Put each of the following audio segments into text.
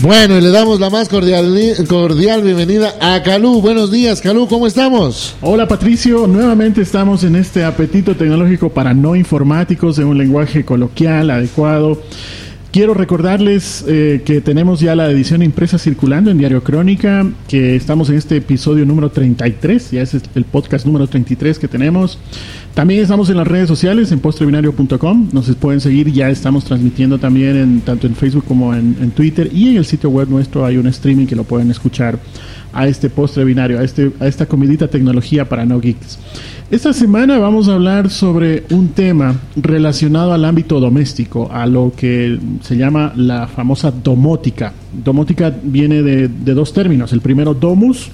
Bueno, y le damos la más cordial, cordial bienvenida a Calú. Buenos días, Calú, ¿cómo estamos? Hola, Patricio. Nuevamente estamos en este apetito tecnológico para no informáticos en un lenguaje coloquial, adecuado. Quiero recordarles eh, que tenemos ya la edición impresa circulando en Diario Crónica, que estamos en este episodio número 33, ya es el podcast número 33 que tenemos. También estamos en las redes sociales, en postrebinario.com, nos pueden seguir, ya estamos transmitiendo también en, tanto en Facebook como en, en Twitter y en el sitio web nuestro hay un streaming que lo pueden escuchar a este postre binario, a, este, a esta comidita tecnología para no geeks. Esta semana vamos a hablar sobre un tema relacionado al ámbito doméstico, a lo que se llama la famosa domótica. Domótica viene de, dos términos. El primero, domus.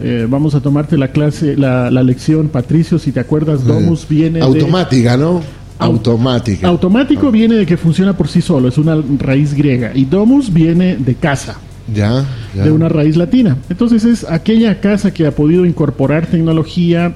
Eh, vamos a tomarte la clase, la, lección, Patricio, si te acuerdas, domus viene Automática, ¿no? Automática. Automático viene de que funciona por sí solo, es una raíz griega. Y domus viene de casa. De una raíz latina. Entonces es aquella casa que ha podido incorporar tecnología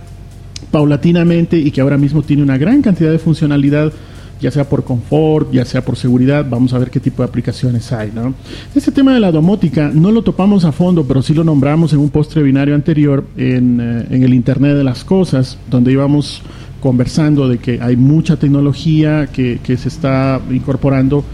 paulatinamente y que ahora mismo tiene una gran cantidad de funcionalidad ya sea por confort, ya sea por seguridad, vamos a ver qué tipo de aplicaciones hay, ¿no? Este tema de la domótica no lo topamos a fondo, pero sí lo nombramos en un postre binario anterior en, eh, en el Internet de las Cosas, donde íbamos conversando de que hay mucha tecnología que, que se está incorporando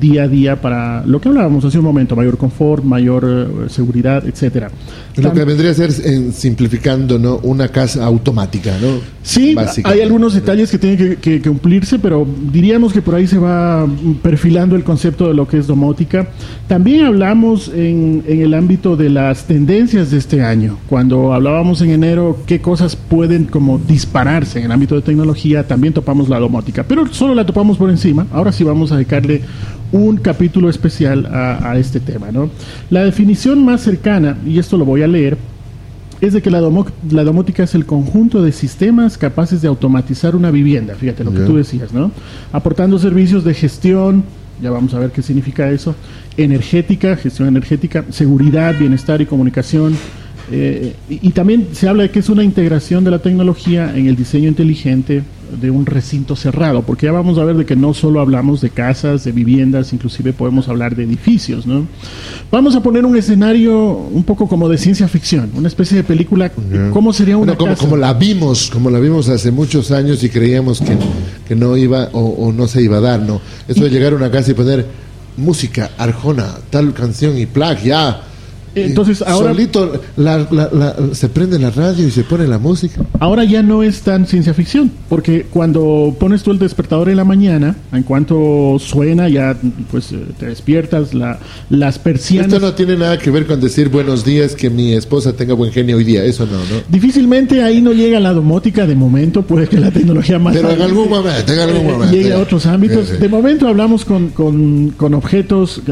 día a día para lo que hablábamos hace un momento, mayor confort, mayor eh, seguridad, etcétera. Lo que vendría a ser, en, simplificando, ¿no? Una casa automática, ¿no? Sí, hay algunos detalles que tienen que, cumplirse, pero diríamos que por ahí se va perfilando el concepto de lo que es domótica. También hablamos en, en el ámbito de las tendencias de este año. Cuando hablábamos en enero qué cosas pueden como dispararse en el ámbito de tecnología, también topamos la domótica, pero solo la topamos por encima. Ahora sí vamos a dedicarle un capítulo especial a, este tema. ¿no? La definición más cercana, y esto lo voy a leer, es de que la, la, domótica es el conjunto de sistemas capaces de automatizar una vivienda, fíjate lo que tú decías, ¿no? Aportando servicios de gestión, ya vamos a ver qué significa eso, energética, gestión energética, seguridad, bienestar y comunicación, eh, y, también se habla de que es una integración de la tecnología en el diseño inteligente de un recinto cerrado, porque ya vamos a ver de que no solo hablamos de casas, de viviendas, inclusive podemos hablar de edificios, ¿no? Vamos a poner un escenario un poco como de ciencia ficción, una especie de película, ¿cómo sería una como, casa? Como la vimos, como la vimos hace muchos años y creíamos que, que no iba o, no se iba a dar, ¿no? Eso de llegar a una casa y poner música, Arjona, tal canción y plug, ya entonces ahora solito se prende la radio y se pone la música. Ahora ya no es tan ciencia ficción, porque cuando pones tú el despertador en la mañana, en cuanto suena ya pues eh, te despiertas, la, las persianas. Esto no tiene nada que ver con decir buenos días, que mi esposa tenga buen genio hoy día, eso no, ¿no? Difícilmente ahí no llega la domótica de momento, puede que la tecnología más. Pero en algún momento, en algún momento. Llegue a otros ámbitos. De momento hablamos con, con, con objetos,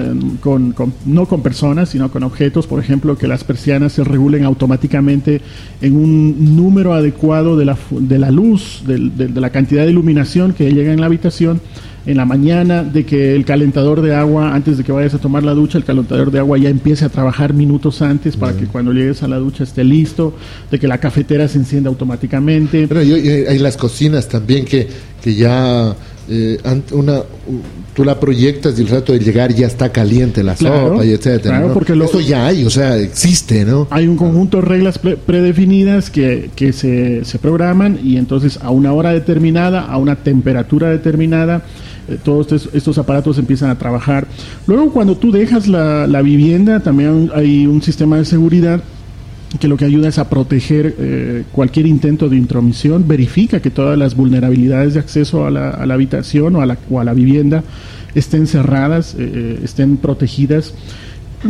con, no con personas, sino con objetos por ejemplo, que las persianas se regulen automáticamente en un número adecuado de la, de la luz, de, la cantidad de iluminación que llega en la habitación en la mañana, de que el calentador de agua, antes de que vayas a tomar la ducha, el calentador de agua ya empiece a trabajar minutos antes para que cuando llegues a la ducha esté listo, de que la cafetera se encienda automáticamente. Pero hay las cocinas también que, que ya eh, una, tú la proyectas y el rato de llegar ya está caliente la sopa y etcétera. Claro, porque Eso ya hay, o sea, existe, ¿no? Hay un conjunto de reglas predefinidas que, que se, se, programan y entonces a una hora determinada, a una temperatura determinada, eh, todos estos, estos, aparatos empiezan a trabajar. Luego, cuando tú dejas la, la vivienda, también hay un sistema de seguridad que lo que ayuda es a proteger eh, cualquier intento de intromisión, verifica que todas las vulnerabilidades de acceso a la, habitación o a la, o a la, vivienda estén cerradas, eh, eh, estén protegidas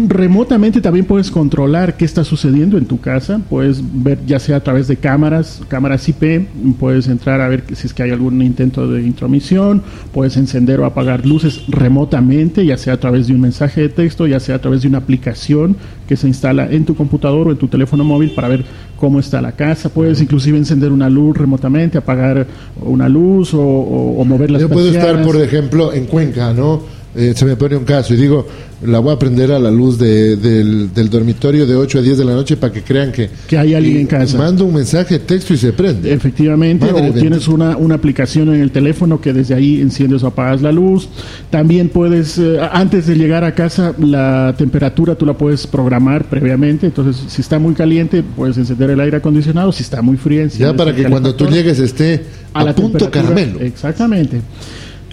remotamente también puedes controlar qué está sucediendo en tu casa, puedes ver ya sea a través de cámaras, cámaras IP, puedes entrar a ver si es que hay algún intento de intromisión, puedes encender o apagar luces remotamente, ya sea a través de un mensaje de texto, ya sea a través de una aplicación que se instala en tu computador o en tu teléfono móvil para ver cómo está la casa, puedes inclusive encender una luz remotamente, apagar una luz o, mover las Yo puedo estar, por ejemplo, en Cuenca, ¿no? Eh, se me pone un caso y digo, la voy a prender a la luz del, dormitorio de 8 a 10 de la noche para que crean que, que hay alguien en casa. Mando un mensaje de texto y se prende. Efectivamente, o tienes una, una aplicación en el teléfono que desde ahí enciendes o apagas la luz. También puedes, eh, antes de llegar a casa, la temperatura tú la puedes programar previamente. Entonces, si está muy caliente, puedes encender el aire acondicionado. Si está muy frío, Ya para que cuando tú llegues esté a, la punto caramelo. Exactamente.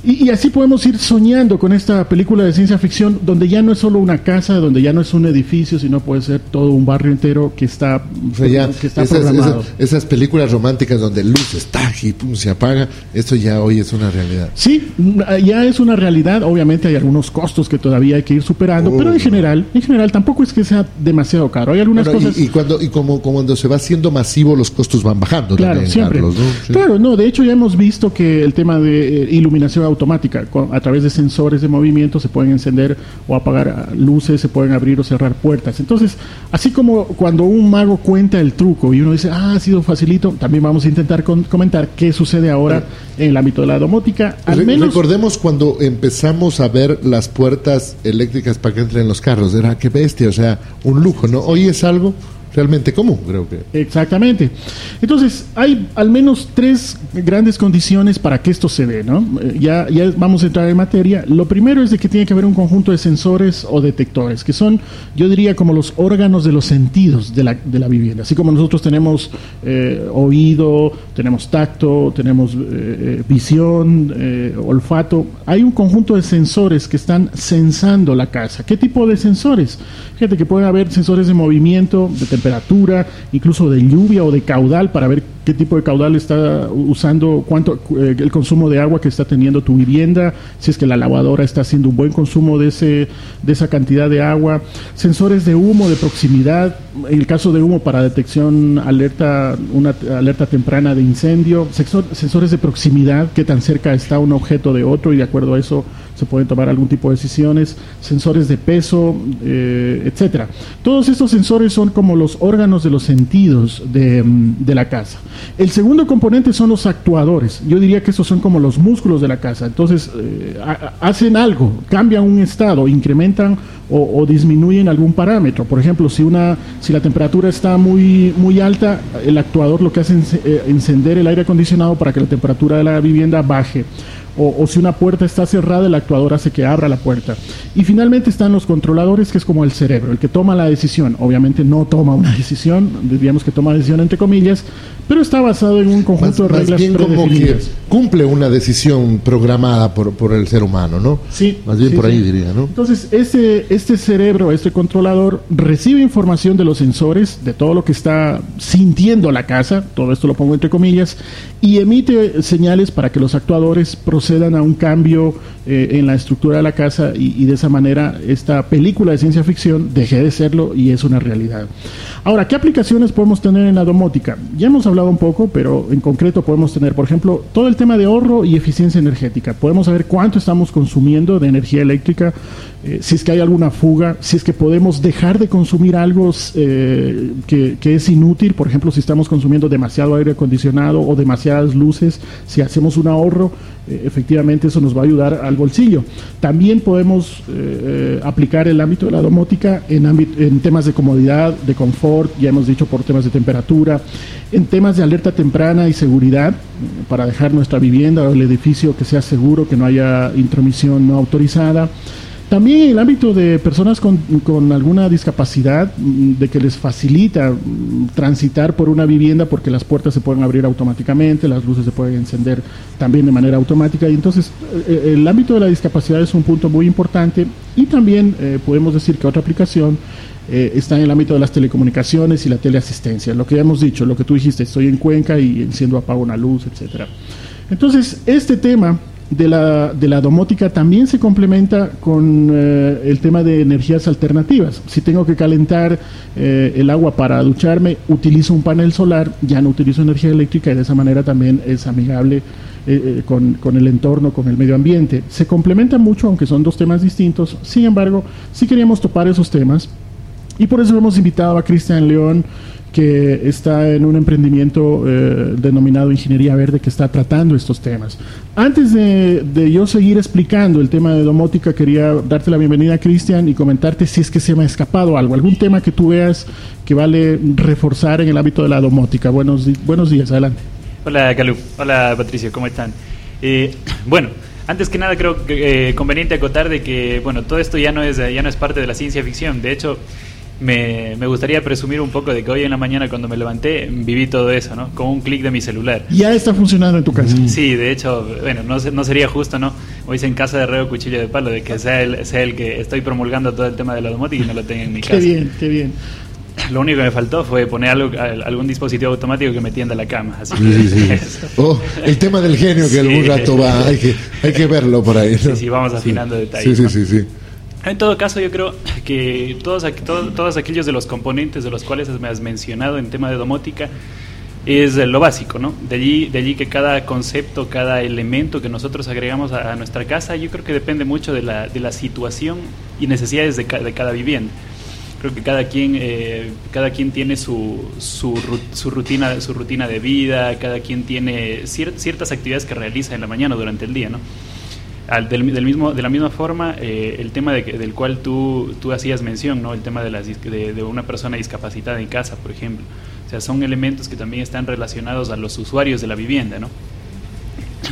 Y, así podemos ir soñando con esta película de ciencia ficción, donde ya no es solo una casa, donde ya no es un edificio, sino puede ser todo un barrio entero que está, que está esas, programado. Esas, películas románticas donde luz está y pum, se apaga, eso ya hoy es una realidad. Sí, ya es una realidad. Obviamente hay algunos costos que todavía hay que ir superando, pero en general, en general tampoco es que sea demasiado caro. Hay algunas cosas. Y, cuando y como, cuando se va haciendo masivo, los costos van bajando. Claro, siempre. Claro, no. De hecho ya hemos visto que el tema de eh, iluminación automática. A través de sensores de movimiento se pueden encender o apagar luces, se pueden abrir o cerrar puertas. Entonces, así como cuando un mago cuenta el truco y uno dice, ah, ha sido facilito, también vamos a intentar comentar qué sucede ahora en el ámbito de la domótica. Al menos... Recordemos cuando empezamos a ver las puertas eléctricas para que entren los carros. Era qué bestia, o sea, un lujo, ¿no? Hoy es algo realmente común, creo que. Exactamente. Entonces, hay al menos tres grandes condiciones para que esto se dé, ¿no? Eh, ya, ya vamos a entrar en materia. Lo primero es de que tiene que haber un conjunto de sensores o detectores, que son, yo diría, como los órganos de los sentidos de la, de la vivienda. Así como nosotros tenemos eh, oído, tenemos tacto, tenemos eh, visión, olfato, hay un conjunto de sensores que están sensando la casa. ¿Qué tipo de sensores? Fíjate que pueden haber sensores de movimiento, de incluso de lluvia o de caudal para ver qué tipo de caudal está usando, cuánto eh, el consumo de agua que está teniendo tu vivienda, si es que la lavadora está haciendo un buen consumo de ese de esa cantidad de agua, sensores de humo de proximidad, el caso de humo para detección alerta una alerta temprana de incendio, sensores de proximidad, qué tan cerca está un objeto de otro y de acuerdo a eso se pueden tomar algún tipo de decisiones, sensores de peso, eh, etcétera. Todos estos sensores son como los órganos de los sentidos de, mm, la casa. El segundo componente son los actuadores. Yo diría que esos son como los músculos de la casa. Entonces, eh, hacen algo, cambian un estado, incrementan o, disminuyen algún parámetro. Por ejemplo, si, una, si la temperatura está muy, muy alta, el actuador lo que hace es eh, encender el aire acondicionado para que la temperatura de la vivienda baje o, si una puerta está cerrada, el actuador hace que abra la puerta. Y finalmente están los controladores, que es como el cerebro, el que toma la decisión. Obviamente no toma una decisión, diríamos que toma decisión entre comillas, pero está basado en un conjunto de reglas bien como que cumple una decisión programada por, por, el ser humano, ¿no? Sí. Más bien por ahí diría, ¿no? Entonces, este, este cerebro, este controlador, recibe información de los sensores, de todo lo que está sintiendo la casa, todo esto lo pongo entre comillas, y emite señales para que los actuadores procedan a un cambio eh, en la estructura de la casa y, de esa manera esta película de ciencia ficción deje de serlo y es una realidad. Ahora, ¿qué aplicaciones podemos tener en la domótica? Ya hemos hablado un poco, pero en concreto podemos tener, por ejemplo, todo el tema de ahorro y eficiencia energética. Podemos saber cuánto estamos consumiendo de energía eléctrica, eh, si es que hay alguna fuga, si es que podemos dejar de consumir algo eh, que, es inútil, por ejemplo, si estamos consumiendo demasiado aire acondicionado o demasiadas luces, si hacemos un ahorro, eh, efectivamente eso nos va a ayudar al bolsillo. También podemos aplicar el ámbito de la domótica en, en temas de comodidad, de confort, ya hemos dicho por temas de temperatura, en temas de alerta temprana y seguridad, para dejar nuestra vivienda o el edificio que sea seguro, que no haya intromisión no autorizada. También en el ámbito de personas con, alguna discapacidad, mm, de que les facilita mm, transitar por una vivienda porque las puertas se pueden abrir automáticamente, las luces se pueden encender también de manera automática. Y entonces eh, eh, el ámbito de la discapacidad es un punto muy importante y también eh, podemos decir que otra aplicación está en el ámbito de las telecomunicaciones y la teleasistencia. Lo que ya hemos dicho, lo que tú dijiste, estoy en Cuenca y enciendo, apago una luz, etcétera. Entonces, este tema de la, de la domótica también se complementa con eh, el tema de energías alternativas. Si tengo que calentar eh, el agua para ducharme, utilizo un panel solar, ya no utilizo energía eléctrica y de esa manera también es amigable eh, con, con, el entorno, con el medio ambiente. Se complementa mucho, aunque son dos temas distintos. Sin embargo, sí queríamos topar esos temas Y por eso hemos invitado a Cristian León que está en un emprendimiento eh, denominado Ingeniería Verde que está tratando estos temas. Antes de, yo seguir explicando el tema de domótica, quería darte la bienvenida, Cristian, y comentarte si es que se me ha escapado algo, algún tema que tú veas que vale reforzar en el ámbito de la domótica. Buenos, buenos días, adelante. Hola, Calú. Hola, Patricio, ¿cómo están? Eh, bueno, antes que nada creo que eh, conveniente acotar de que bueno todo esto ya no es ya no es parte de la ciencia ficción de hecho me, me, gustaría presumir un poco de que hoy en la mañana cuando me levanté viví todo eso, ¿no? Con un clic de mi celular. Ya está funcionando en tu casa. Sí, de hecho, bueno, no, no sería justo, ¿no? Hoy en casa de reo cuchillo de palo, de que sea el, sea el que estoy promulgando todo el tema de la domótica y no lo tenga en mi casa. Qué bien, qué bien. Lo único que me faltó fue poner algo, algún dispositivo automático que me tienda la cama. Así sí, sí, oh, el tema del genio que algún rato va, hay que, hay que verlo por ahí. Sí, sí, vamos afinando detalles. Sí, sí, sí, sí. En todo caso, yo creo que todos, aquellos de los componentes de los cuales me has mencionado en tema de domótica es lo básico, ¿no? De allí, de allí que cada concepto, cada elemento que nosotros agregamos a, nuestra casa, yo creo que depende mucho de la, de la situación y necesidades de, de cada vivienda. Creo que cada quien, eh, cada quien tiene su, rutina, su rutina de vida, cada quien tiene ciertas actividades que realiza en la mañana durante el día, ¿no? Del, mismo, de la misma forma, eh, el tema del cual tú, tú hacías mención, ¿no? el tema de, las, de, una persona discapacitada en casa, por ejemplo. O sea, son elementos que también están relacionados a los usuarios de la vivienda. No,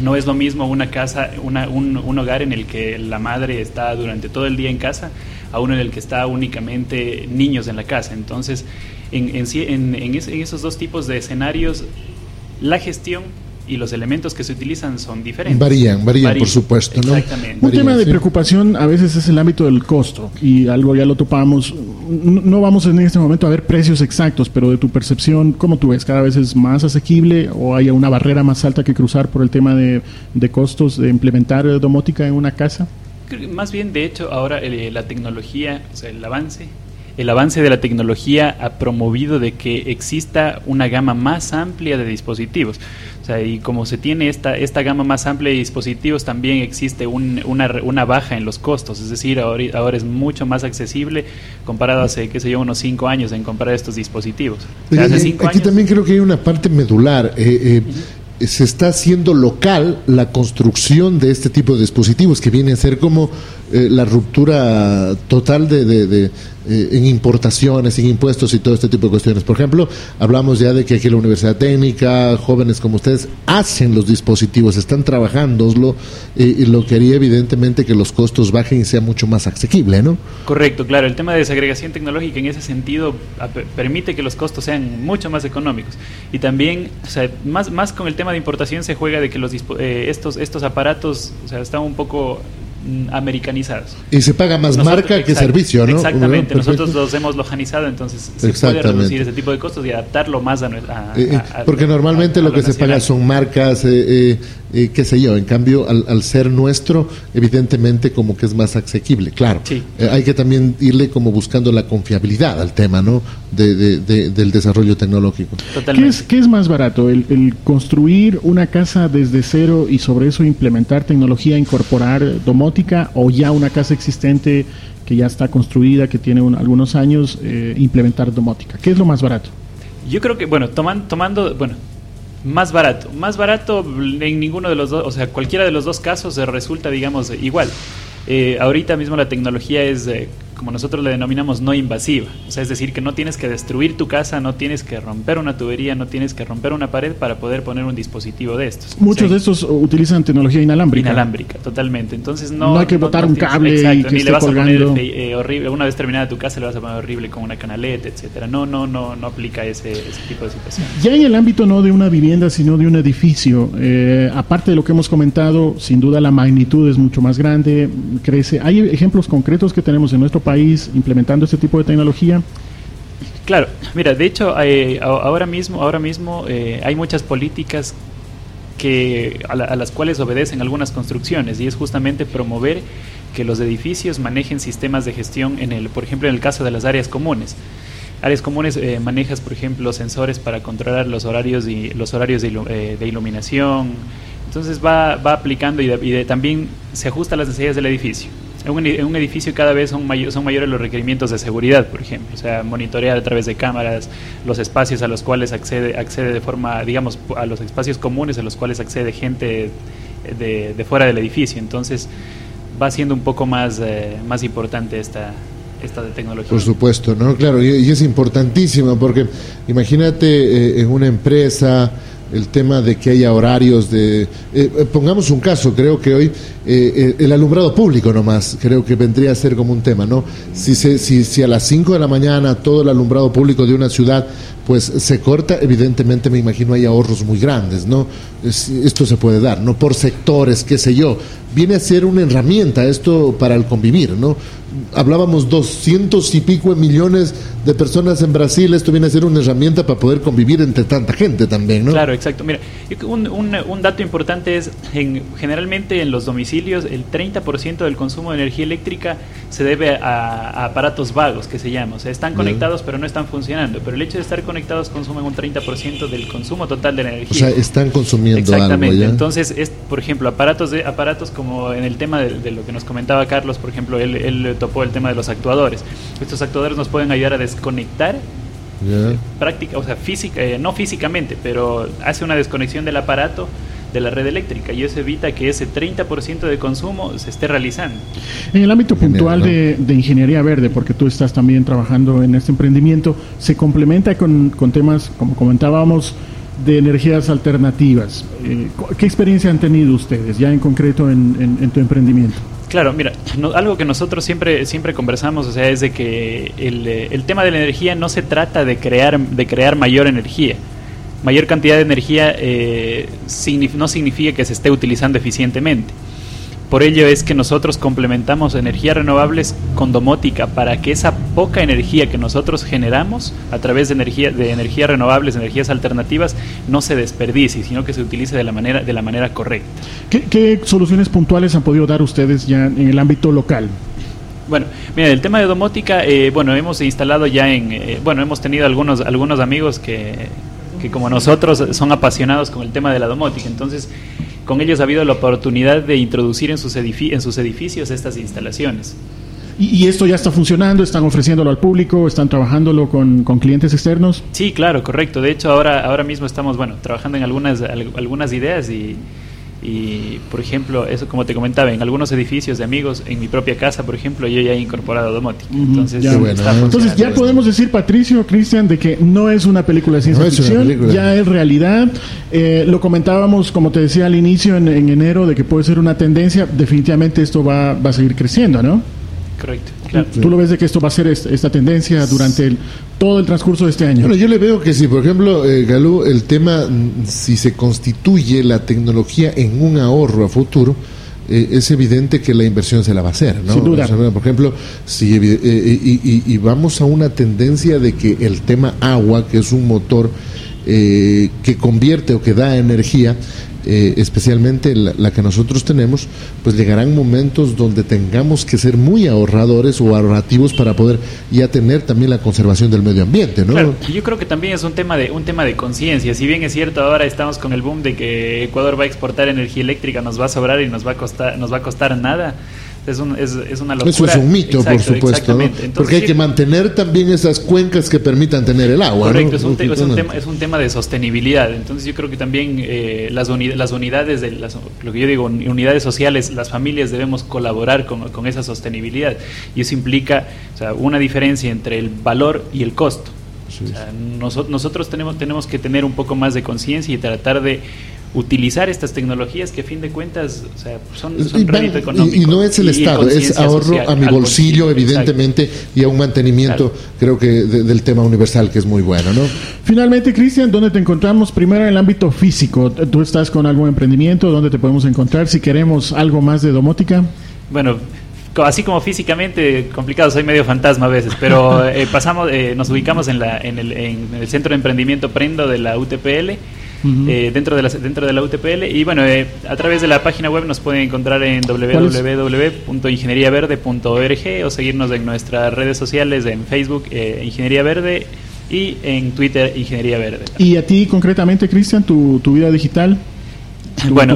no es lo mismo una casa, una, un, un, hogar en el que la madre está durante todo el día en casa, a uno en el que está únicamente niños en la casa. Entonces, en, en, en, en esos dos tipos de escenarios, la gestión y los elementos que se utilizan son diferentes. Varían, varían, por supuesto. Exactamente. Un tema de preocupación a veces es el ámbito del costo y algo ya lo topamos. No vamos en este momento a ver precios exactos, pero de tu percepción, ¿cómo tú ves? ¿Cada vez es más asequible o hay una barrera más alta que cruzar por el tema de, costos de implementar domótica en una casa? Más bien, de hecho, ahora eh, la tecnología, o sea, el avance el avance de la tecnología ha promovido de que exista una gama más amplia de dispositivos. O sea, y como se tiene esta, esta gama más amplia de dispositivos, también existe una, una, baja en los costos. Es decir, ahora, ahora, es mucho más accesible comparado hace, qué sé yo, unos cinco años en comprar estos dispositivos. aquí también creo que hay una parte medular. Eh, eh, se está haciendo local la construcción de este tipo de dispositivos que viene a ser como eh, la ruptura total de, eh, en importaciones, en impuestos y todo este tipo de cuestiones. Por ejemplo, hablamos ya de que aquí la Universidad Técnica, jóvenes como ustedes, hacen los dispositivos, están trabajándoslo y lo que haría evidentemente que los costos bajen y sea mucho más asequible, ¿no? Correcto, claro. El tema de desagregación tecnológica en ese sentido permite que los costos sean mucho más económicos. Y también, o sea, más, más con el tema de importación se juega de que los eh, estos, estos aparatos o sea, están un poco Mm, americanizados. Y se paga más marca que servicio, ¿no? Exactamente, nosotros los hemos lojanizado, entonces se puede reducir ese tipo de costos y adaptarlo más a... nuestra eh, eh, porque normalmente lo que se paga son marcas, eh, qué sé yo, en cambio al, ser nuestro, evidentemente como que es más asequible, claro. hay que también irle como buscando la confiabilidad al tema, ¿no? De, del desarrollo tecnológico. ¿Qué es, ¿Qué es más barato? El, el construir una casa desde cero y sobre eso implementar tecnología, incorporar domótica o ya una casa existente que ya está construida, que tiene algunos años, eh, implementar domótica? ¿Qué es lo más barato? Yo creo que, bueno, toman, tomando, bueno, más barato. Más barato en ninguno de los dos, o sea, cualquiera de los dos casos resulta, digamos, igual. Eh, ahorita mismo la tecnología es como nosotros le denominamos, no invasiva. O sea, es decir, que no tienes que destruir tu casa, no tienes que romper una tubería, no tienes que romper una pared para poder poner un dispositivo de estos. Muchos de estos utilizan tecnología inalámbrica. Inalámbrica, totalmente. Entonces no... No hay que botar un cable y que ni le vas a poner eh, horrible. Una vez terminada tu casa le vas a poner horrible con una canaleta, etcétera. No, no, no, no aplica ese, tipo de situación. Ya en el ámbito no de una vivienda, sino de un edificio, eh, aparte de lo que hemos comentado, sin duda la magnitud es mucho más grande, crece. Hay ejemplos concretos que tenemos en nuestro país país implementando este tipo de tecnología? Claro, mira, de hecho, eh, ahora mismo, ahora mismo eh, hay muchas políticas que, a, las cuales obedecen algunas construcciones y es justamente promover que los edificios manejen sistemas de gestión, en el, por ejemplo, en el caso de las áreas comunes. Áreas comunes eh, manejas, por ejemplo, sensores para controlar los horarios y los horarios de, iluminación. Entonces va, va aplicando y, también se ajusta a las necesidades del edificio. En un, edificio cada vez son, son mayores los requerimientos de seguridad, por ejemplo, o sea, monitorear a través de cámaras los espacios a los cuales accede, accede de forma, digamos, a los espacios comunes a los cuales accede gente de, fuera del edificio. Entonces, va siendo un poco más, eh, más importante esta, esta tecnología. Por supuesto, ¿no? Claro, y, es importantísimo porque imagínate eh, en una empresa el tema de que haya horarios de... Eh, eh, pongamos un caso, creo que hoy el alumbrado público nomás, creo que vendría a ser como un tema, ¿no? Si, se, si, si a las 5 de la mañana todo el alumbrado público de una ciudad pues se corta, evidentemente me imagino hay ahorros muy grandes, ¿no? esto se puede dar, ¿no? Por sectores, qué sé yo. Viene a ser una herramienta esto para el convivir, ¿no? hablábamos doscientos y pico millones de personas en Brasil, esto viene a ser una herramienta para poder convivir entre tanta gente también, ¿no? Claro, exacto. Mira, un, un, dato importante es, en, generalmente en los domicilios, el 30% del consumo de energía eléctrica se debe a, aparatos vagos, que se llama. O sea, están conectados pero no están funcionando. Pero el hecho de estar conectados consumen un 30% del consumo total de la energía. O sea, están consumiendo Exactamente. Algo, Entonces, es, por ejemplo, aparatos, de, aparatos como en el tema de, lo que nos comentaba Carlos, por ejemplo, él, él topó el tema de los actuadores. Estos actuadores nos pueden ayudar a desconectar práctica, o sea, física, eh, no físicamente, pero hace una desconexión del aparato de la red eléctrica y eso evita que ese 30% de consumo se esté realizando. En el ámbito puntual de, ingeniería verde, porque tú estás también trabajando en este emprendimiento, se complementa con, con temas, como comentábamos, de energías alternativas. Eh, ¿Qué experiencia han tenido ustedes ya en concreto en tu emprendimiento? Claro, mira, algo que nosotros siempre, siempre conversamos, o sea, es de que el, eh, el, tema de la energía no se trata de crear, de crear mayor energía. Mayor cantidad de energía eh, no significa que se esté utilizando eficientemente. Por ello es que nosotros complementamos energías renovables con domótica para que esa poca energía que nosotros generamos a través de energía de energías renovables, energías alternativas, no se desperdicie, sino que se utilice de la manera de la manera correcta. ¿Qué, soluciones puntuales han podido dar ustedes ya en el ámbito local? Bueno, mira, el tema de domótica, eh, bueno, hemos instalado ya en, eh, bueno, hemos tenido algunos algunos amigos que, que como nosotros son apasionados con el tema de la domótica, entonces con ellos ha habido la oportunidad de introducir en sus, en sus edificios estas instalaciones. ¿Y, esto ya está funcionando? ¿Están ofreciéndolo al público? ¿Están trabajándolo con, clientes externos? Sí, claro, correcto. De hecho, ahora, ahora mismo estamos bueno, trabajando en algunas, algunas ideas y, y, por ejemplo, eso como te comentaba, en algunos edificios de amigos, en mi propia casa, por ejemplo, yo ya he incorporado domótica. Entonces, ya, Entonces ya podemos decir, Patricio, Cristian, de que no es una película de ciencia ficción, ya es realidad. Eh, lo comentábamos, como te decía al inicio, en, enero, de que puede ser una tendencia. Definitivamente esto va, va a seguir creciendo, ¿no? Correcto. ¿Tú lo ves de que esto va a ser esta tendencia durante el, todo el transcurso de este año? Bueno, yo le veo que si, por ejemplo, eh, Galú, el tema, mm, si se constituye la tecnología en un ahorro a futuro, eh, es evidente que la inversión se la va a hacer, ¿no? Sin duda. por ejemplo, si, eh, y, vamos a una tendencia de que el tema agua, que es un motor que convierte o que da energía, eh, especialmente la, que nosotros tenemos, pues llegarán momentos donde tengamos que ser muy ahorradores o ahorrativos para poder ya tener también la conservación del medio ambiente, ¿no? yo creo que también es un tema de un tema de conciencia. Si bien es cierto ahora estamos con el boom de que Ecuador va a exportar energía eléctrica, nos va a sobrar y nos va a costar nos va a costar nada es, un, es, es, una locura. Eso es un mito, por supuesto. Porque hay que mantener también esas cuencas que permitan tener el agua. Correcto, es, un tema, es, un tema, de sostenibilidad. Entonces yo creo que también eh, las, las unidades, de las, lo que yo digo, unidades sociales, las familias debemos colaborar con, con esa sostenibilidad. Y eso implica o sea, una diferencia entre el valor y el costo. nosotros tenemos, tenemos que tener un poco más de conciencia y tratar de utilizar estas tecnologías que a fin de cuentas o sea, son, son rédito económico. Y, no es el Estado, es ahorro a mi bolsillo, evidentemente, y a un mantenimiento, creo que, del tema universal, que es muy bueno. ¿no? Finalmente, Cristian, ¿dónde te encontramos? Primero en el ámbito físico. ¿Tú estás con algún emprendimiento? ¿Dónde te podemos encontrar? Si queremos algo más de domótica. Bueno, así como físicamente complicado, soy medio fantasma a veces, pero eh, pasamos, eh, nos ubicamos en, la, en, el, en el Centro de Emprendimiento Prendo de la UTPL eh, dentro, de la, dentro de la UTPL. Y bueno, eh, a través de la página web nos pueden encontrar en www.ingenieriaverde.org o seguirnos en nuestras redes sociales en Facebook eh, Ingeniería Verde y en Twitter Ingeniería Verde. ¿Y a ti concretamente, Cristian, tu, tu vida digital? Bueno,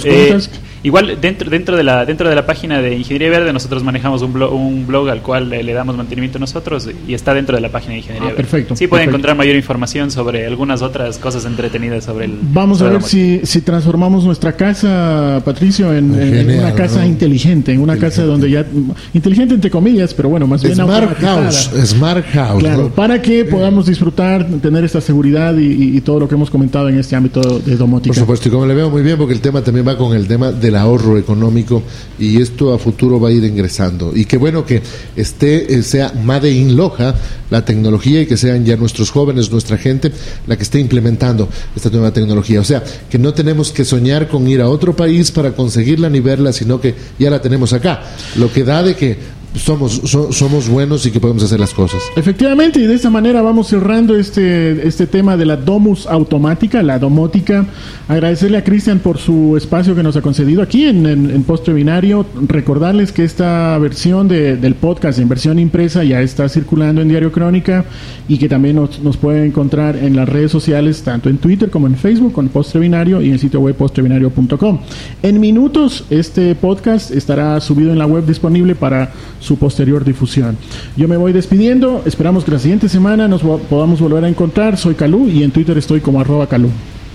Igual dentro dentro de la dentro de la página de Ingeniería Verde nosotros manejamos un blog, un blog al cual le, damos mantenimiento nosotros y está dentro de la página de Ingeniería ah, Verde. Perfecto. Sí pueden encontrar mayor información sobre algunas otras cosas entretenidas sobre el. Vamos a ver si, si transformamos nuestra casa, Patricio, en, una casa inteligente, en una casa donde ya inteligente entre comillas, pero bueno, más bien Smart House, Smart House. Claro, para que podamos disfrutar, tener esta seguridad y, todo lo que hemos comentado en este ámbito de domótica. Por supuesto, y como le veo muy bien, porque el tema también va con el tema ahorro económico y esto a futuro va a ir ingresando. Y qué bueno que esté, eh, sea Made in Loja la tecnología y que sean ya nuestros jóvenes, nuestra gente, la que esté implementando esta nueva tecnología. O sea, que no tenemos que soñar con ir a otro país para conseguirla ni verla, sino que ya la tenemos acá. Lo que da de que somos, somos buenos y que podemos hacer las cosas. Efectivamente, y de esta manera vamos cerrando este, este tema de la domus automática, la domótica. Agradecerle a Cristian por su espacio que nos ha concedido aquí en, en, Postre Binario. Recordarles que esta versión del podcast en versión impresa ya está circulando en Diario Crónica y que también nos, nos pueden encontrar en las redes sociales, tanto en Twitter como en Facebook, con Postre Binario y en el sitio web postrebinario.com. En minutos, este podcast estará subido en la web disponible para su posterior difusión. Yo me voy despidiendo, esperamos que la siguiente semana nos podamos volver a encontrar. Soy Calú y en Twitter estoy como arroba Calú.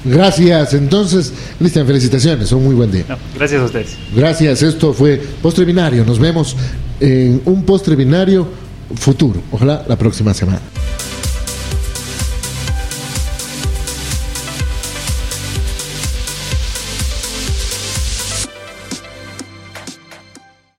Gracias. Entonces, Cristian, felicitaciones. Un muy buen día. gracias a ustedes. Gracias. Esto fue Postre Binario. Nos vemos en un Postre Binario futuro. Ojalá la próxima semana.